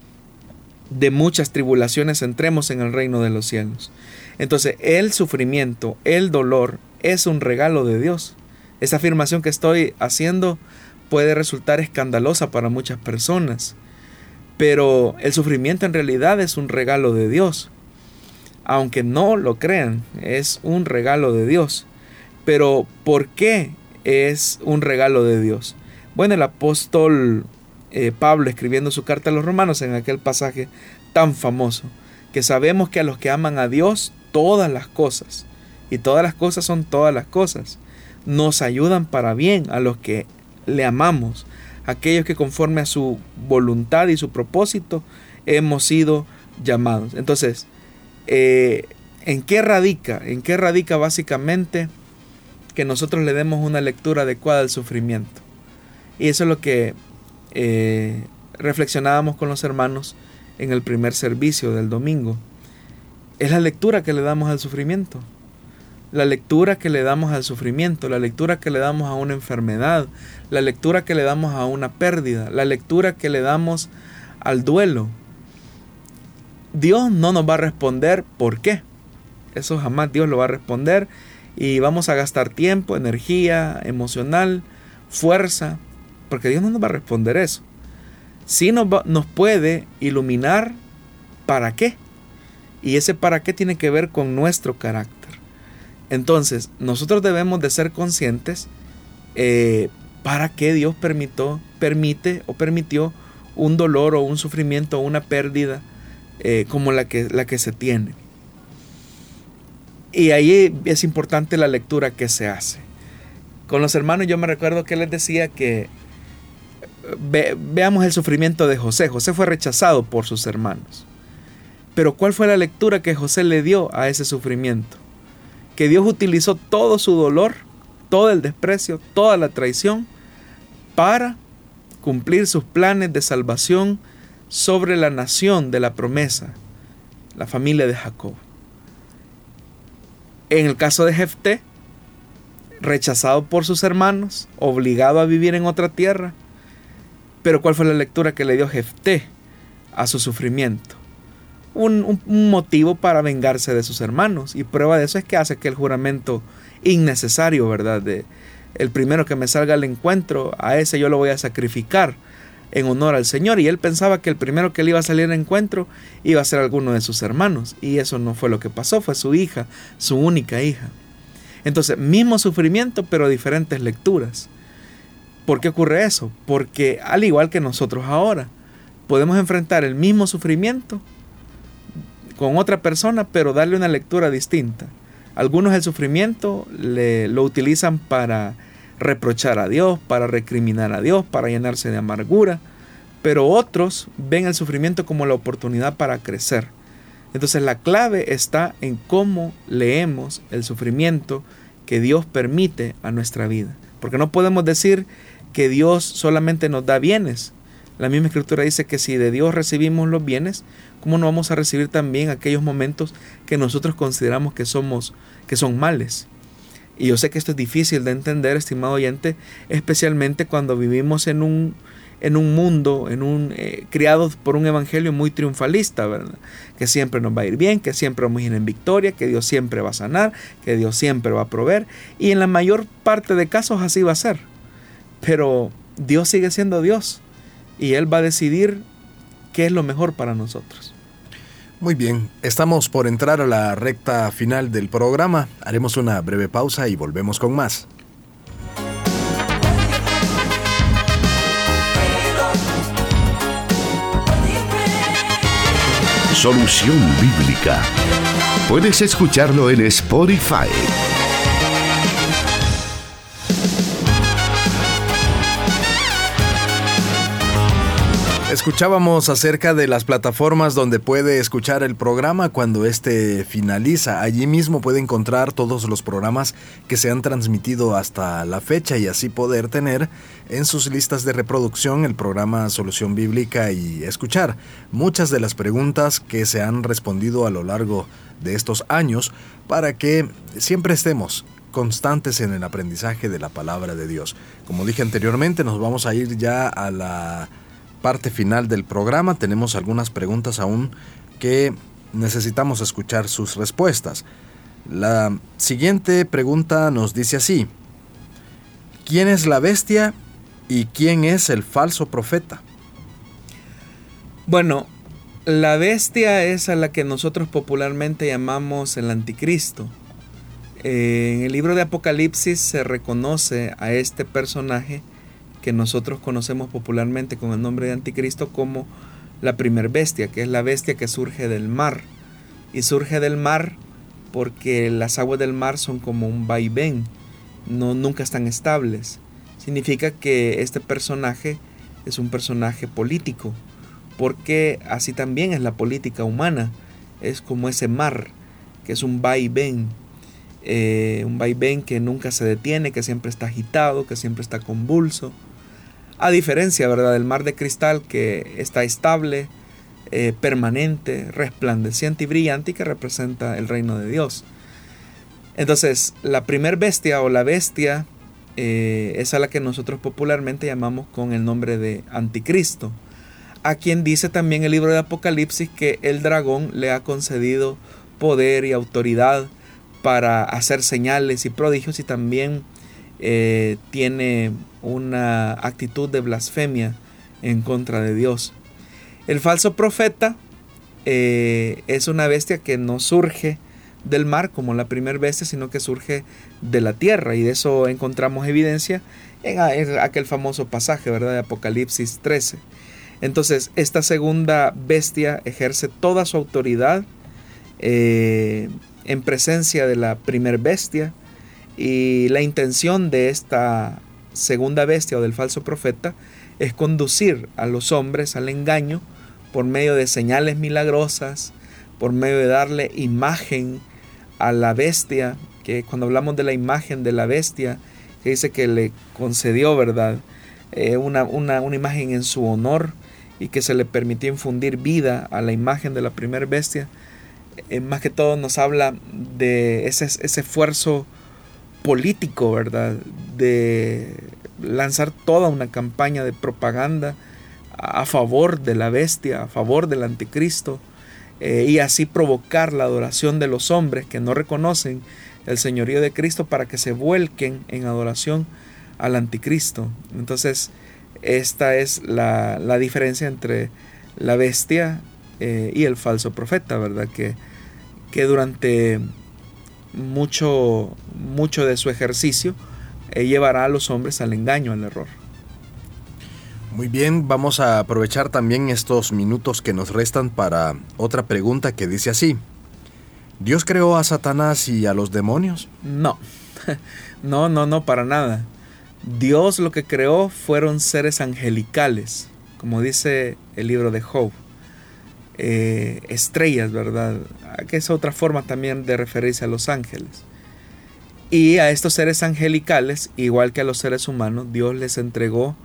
de muchas tribulaciones entremos en el reino de los cielos. Entonces el sufrimiento, el dolor es un regalo de Dios. Esta afirmación que estoy haciendo puede resultar escandalosa para muchas personas. Pero el sufrimiento en realidad es un regalo de Dios. Aunque no lo crean, es un regalo de Dios. Pero ¿por qué es un regalo de Dios? Bueno, el apóstol eh, Pablo escribiendo su carta a los romanos en aquel pasaje tan famoso, que sabemos que a los que aman a Dios, todas las cosas, y todas las cosas son todas las cosas, nos ayudan para bien a los que le amamos, aquellos que conforme a su voluntad y su propósito hemos sido llamados. Entonces, eh, ¿en qué radica? ¿En qué radica básicamente que nosotros le demos una lectura adecuada al sufrimiento? Y eso es lo que eh, reflexionábamos con los hermanos en el primer servicio del domingo. Es la lectura que le damos al sufrimiento la lectura que le damos al sufrimiento, la lectura que le damos a una enfermedad, la lectura que le damos a una pérdida, la lectura que le damos al duelo. Dios no nos va a responder por qué. Eso jamás Dios lo va a responder y vamos a gastar tiempo, energía emocional, fuerza, porque Dios no nos va a responder eso. Sí nos, nos puede iluminar para qué. Y ese para qué tiene que ver con nuestro carácter. Entonces, nosotros debemos de ser conscientes eh, para qué Dios permitió, permite o permitió un dolor o un sufrimiento o una pérdida eh, como la que, la que se tiene. Y ahí es importante la lectura que se hace. con los hermanos yo me recuerdo que les decía que veamos el sufrimiento de José. José fue rechazado por sus hermanos. Pero ¿cuál fue la lectura que José le dio a ese sufrimiento? Que Dios utilizó todo su dolor, todo el desprecio, toda la traición para cumplir sus planes de salvación sobre la nación de la promesa, la familia de Jacob. En el caso de Jefté, rechazado por sus hermanos, obligado a vivir en otra tierra, pero ¿cuál fue la lectura que le dio Jefté a su sufrimiento? Un, motivo para vengarse de sus hermanos. Y prueba de eso es que hace que el juramento innecesario, ¿verdad? De el primero que me salga al encuentro, a ese yo lo voy a sacrificar en honor al Señor. Y él pensaba que el primero que le iba a salir al encuentro iba a ser alguno de sus hermanos. Y eso no fue lo que pasó, fue su hija, su única hija. Entonces, mismo sufrimiento, pero diferentes lecturas. ¿Por qué ocurre eso? Porque al igual que nosotros ahora, podemos enfrentar el mismo sufrimiento con otra persona, pero darle una lectura distinta. Algunos el sufrimiento le, lo utilizan para reprochar a Dios, para recriminar a Dios, para llenarse de amargura, pero otros ven el sufrimiento como la oportunidad para crecer. Entonces la clave está en cómo leemos el sufrimiento que Dios permite a nuestra vida. Porque no podemos decir que Dios solamente nos da bienes. La misma escritura dice que si de Dios recibimos los bienes, ¿cómo no vamos a recibir también aquellos momentos que nosotros consideramos que somos que son males? Y yo sé que esto es difícil de entender, estimado oyente, especialmente cuando vivimos en un en un mundo, en un eh, criados por un evangelio muy triunfalista, ¿verdad? Que siempre nos va a ir bien, que siempre vamos a ir en victoria, que Dios siempre va a sanar, que Dios siempre va a proveer, y en la mayor parte de casos así va a ser. Pero Dios sigue siendo Dios y Él va a decidir qué es lo mejor para nosotros. Muy bien, estamos por entrar a la recta final del programa. Haremos una breve pausa y volvemos con más. Solución Bíblica. Puedes escucharlo en Spotify. Escuchábamos acerca de las plataformas donde puede escuchar el programa cuando éste finaliza. Allí mismo puede encontrar todos los programas que se han transmitido hasta la fecha y así poder tener en sus listas de reproducción el programa Solución Bíblica y escuchar muchas de las preguntas que se han respondido a lo largo de estos años para que siempre estemos constantes en el aprendizaje de la palabra de Dios. Como dije anteriormente, nos vamos a ir ya a la parte final del programa. Tenemos algunas preguntas aún que necesitamos escuchar sus respuestas. La siguiente pregunta nos dice así. ¿Quién es la bestia y quién es el falso profeta? Bueno, la bestia es a la que nosotros popularmente llamamos el anticristo. Eh, en el libro de Apocalipsis se reconoce a este personaje que nosotros conocemos popularmente con el nombre de anticristo como la primer bestia, que es la bestia que surge del mar. Y surge del mar porque las aguas del mar son como un vaivén, no, nunca están estables. Significa que este personaje es un personaje político, porque así también es la política humana, es como ese mar, que es un vaivén, eh, un vaivén que nunca se detiene, que siempre está agitado, que siempre está convulso a diferencia, ¿verdad?, del mar de cristal que está estable, eh, permanente, resplandeciente y brillante y que representa el reino de Dios. Entonces, la primer bestia o la bestia eh, es a la que nosotros popularmente llamamos con el nombre de anticristo, a quien dice también el libro de Apocalipsis que el dragón le ha concedido poder y autoridad para hacer señales y prodigios y también eh, tiene una actitud de blasfemia en contra de Dios. El falso profeta eh, es una bestia que no surge del mar como la primera bestia, sino que surge de la tierra y de eso encontramos evidencia en aquel famoso pasaje, ¿verdad? De Apocalipsis 13. Entonces, esta segunda bestia ejerce toda su autoridad eh, en presencia de la primer bestia Y la intención de esta segunda bestia o del falso profeta es conducir a los hombres al engaño por medio de señales milagrosas, por medio de darle imagen a la bestia, que cuando hablamos de la imagen de la bestia, que dice que le concedió, ¿verdad? Eh, una, una, una, imagen en su honor y que se le permitió infundir vida a la imagen de la primera bestia, eh, más que todo nos habla de ese, ese esfuerzo político, ¿verdad? De lanzar toda una campaña de propaganda a favor de la bestia, a favor del anticristo, eh, y así provocar la adoración de los hombres que no reconocen el señorío de Cristo para que se vuelquen en adoración al anticristo. Entonces, esta es la, diferencia entre la bestia eh, y el falso profeta, ¿verdad? Que, que durante mucho, mucho de su ejercicio eh, llevará a los hombres al engaño, al error. Muy bien, vamos a aprovechar también estos minutos que nos restan para otra pregunta que dice así. ¿Dios creó a Satanás y a los demonios? No, no, no, no, para nada. Dios lo que creó fueron seres angelicales, como dice el libro de Job. Eh, estrellas, ¿verdad? Que es otra forma también de referirse a los ángeles. Y a estos seres angelicales, igual que a los seres humanos, Dios les entregó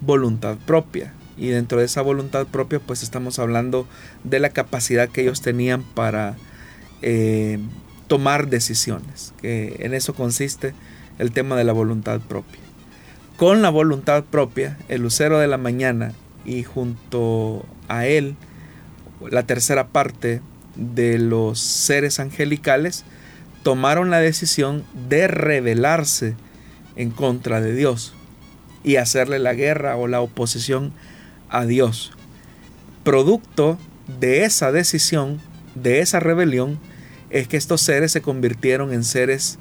voluntad propia. Y dentro de esa voluntad propia, pues estamos hablando de la capacidad que ellos tenían para eh, tomar decisiones. Que en eso consiste el tema de la voluntad propia. Con la voluntad propia, el lucero de la mañana y junto a él, la tercera parte de los seres angelicales, tomaron la decisión de rebelarse en contra de Dios y hacerle la guerra o la oposición a Dios. Producto de esa decisión, de esa rebelión, es que estos seres se convirtieron en seres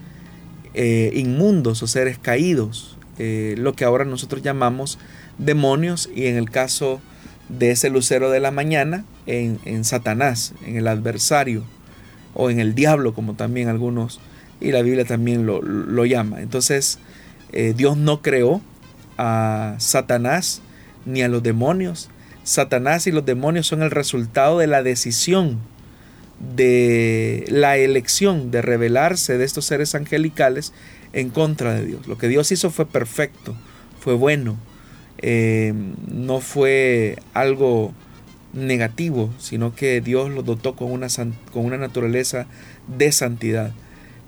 eh, inmundos o seres caídos, eh, lo que ahora nosotros llamamos demonios y en el caso de ese lucero de la mañana, en, Satanás, en el adversario o en el diablo, como también algunos, y la Biblia también lo, llama. Entonces, eh, Dios no creó a Satanás ni a los demonios. Satanás y los demonios son el resultado de la decisión, de la elección de rebelarse de estos seres angelicales en contra de Dios. Lo que Dios hizo fue perfecto, fue bueno, eh, no fue algo negativo, sino que Dios los dotó con una, con una naturaleza de santidad.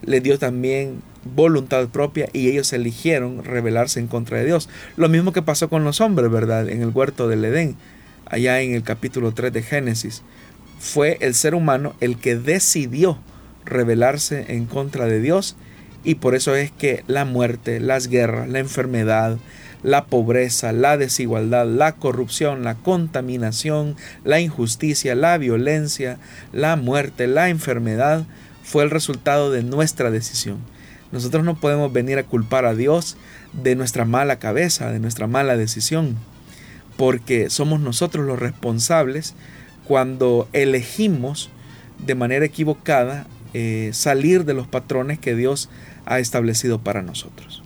Le dio también voluntad propia y ellos eligieron rebelarse en contra de Dios. Lo mismo que pasó con los hombres, ¿verdad? En el huerto del Edén, allá en el capítulo 3 de Génesis. Fue el ser humano el que decidió rebelarse en contra de Dios y por eso es que la muerte, las guerras, la enfermedad, la pobreza, la desigualdad, la corrupción, la contaminación, la injusticia, la violencia, la muerte, la enfermedad, fue el resultado de nuestra decisión. Nosotros no podemos venir a culpar a Dios de nuestra mala cabeza, de nuestra mala decisión, porque somos nosotros los responsables cuando elegimos de manera equivocada eh, salir de los patrones que Dios ha establecido para nosotros.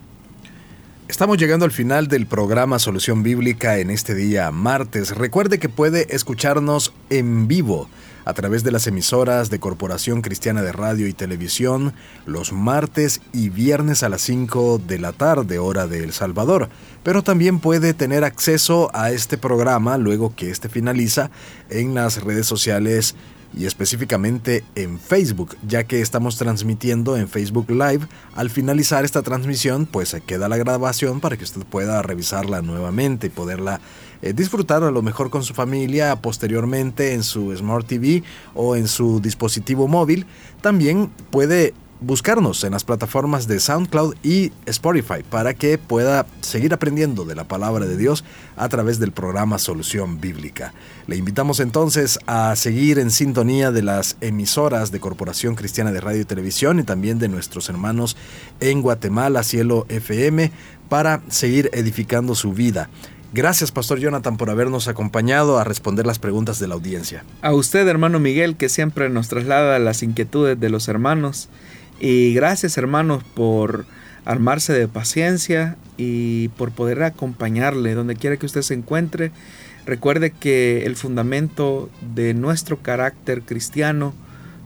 Estamos llegando al final del programa Solución Bíblica en este día martes. Recuerde que puede escucharnos en vivo a través de las emisoras de Corporación Cristiana de Radio y Televisión los martes y viernes a las 5 de la tarde hora de El Salvador, pero también puede tener acceso a este programa luego que este finaliza en las redes sociales y específicamente en Facebook, ya que estamos transmitiendo en Facebook Live. Al finalizar esta transmisión, pues se queda la grabación para que usted pueda revisarla nuevamente y poderla eh, disfrutar a lo mejor con su familia posteriormente en su Smart TV o en su dispositivo móvil. También puede buscarnos en las plataformas de SoundCloud y Spotify para que pueda seguir aprendiendo de la palabra de Dios a través del programa Solución Bíblica. Le invitamos entonces a seguir en sintonía de las emisoras de Corporación Cristiana de Radio y Televisión y también de nuestros hermanos en Guatemala, Cielo FM, para seguir edificando su vida. Gracias, Pastor Jonathan, por habernos acompañado a responder las preguntas de la audiencia. A usted, hermano Miguel, que siempre nos traslada las inquietudes de los hermanos y gracias hermanos por armarse de paciencia y por poder acompañarle donde quiera que usted se encuentre. Recuerde que el fundamento de nuestro carácter cristiano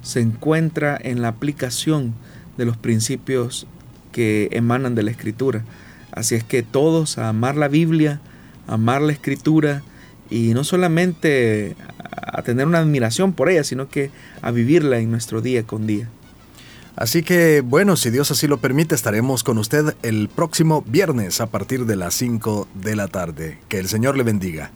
se encuentra en la aplicación de los principios que emanan de la Escritura. Así es que todos a amar la Biblia, amar la Escritura y no solamente a tener una admiración por ella, sino que a vivirla en nuestro día con día. Así que bueno, si Dios así lo permite, estaremos con usted el próximo viernes a partir de las 5 de la tarde. Que el Señor le bendiga.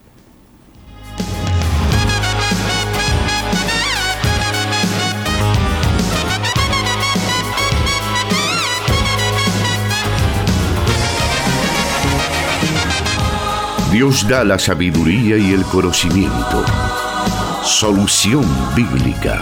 Dios da la sabiduría y el conocimiento. Solución bíblica.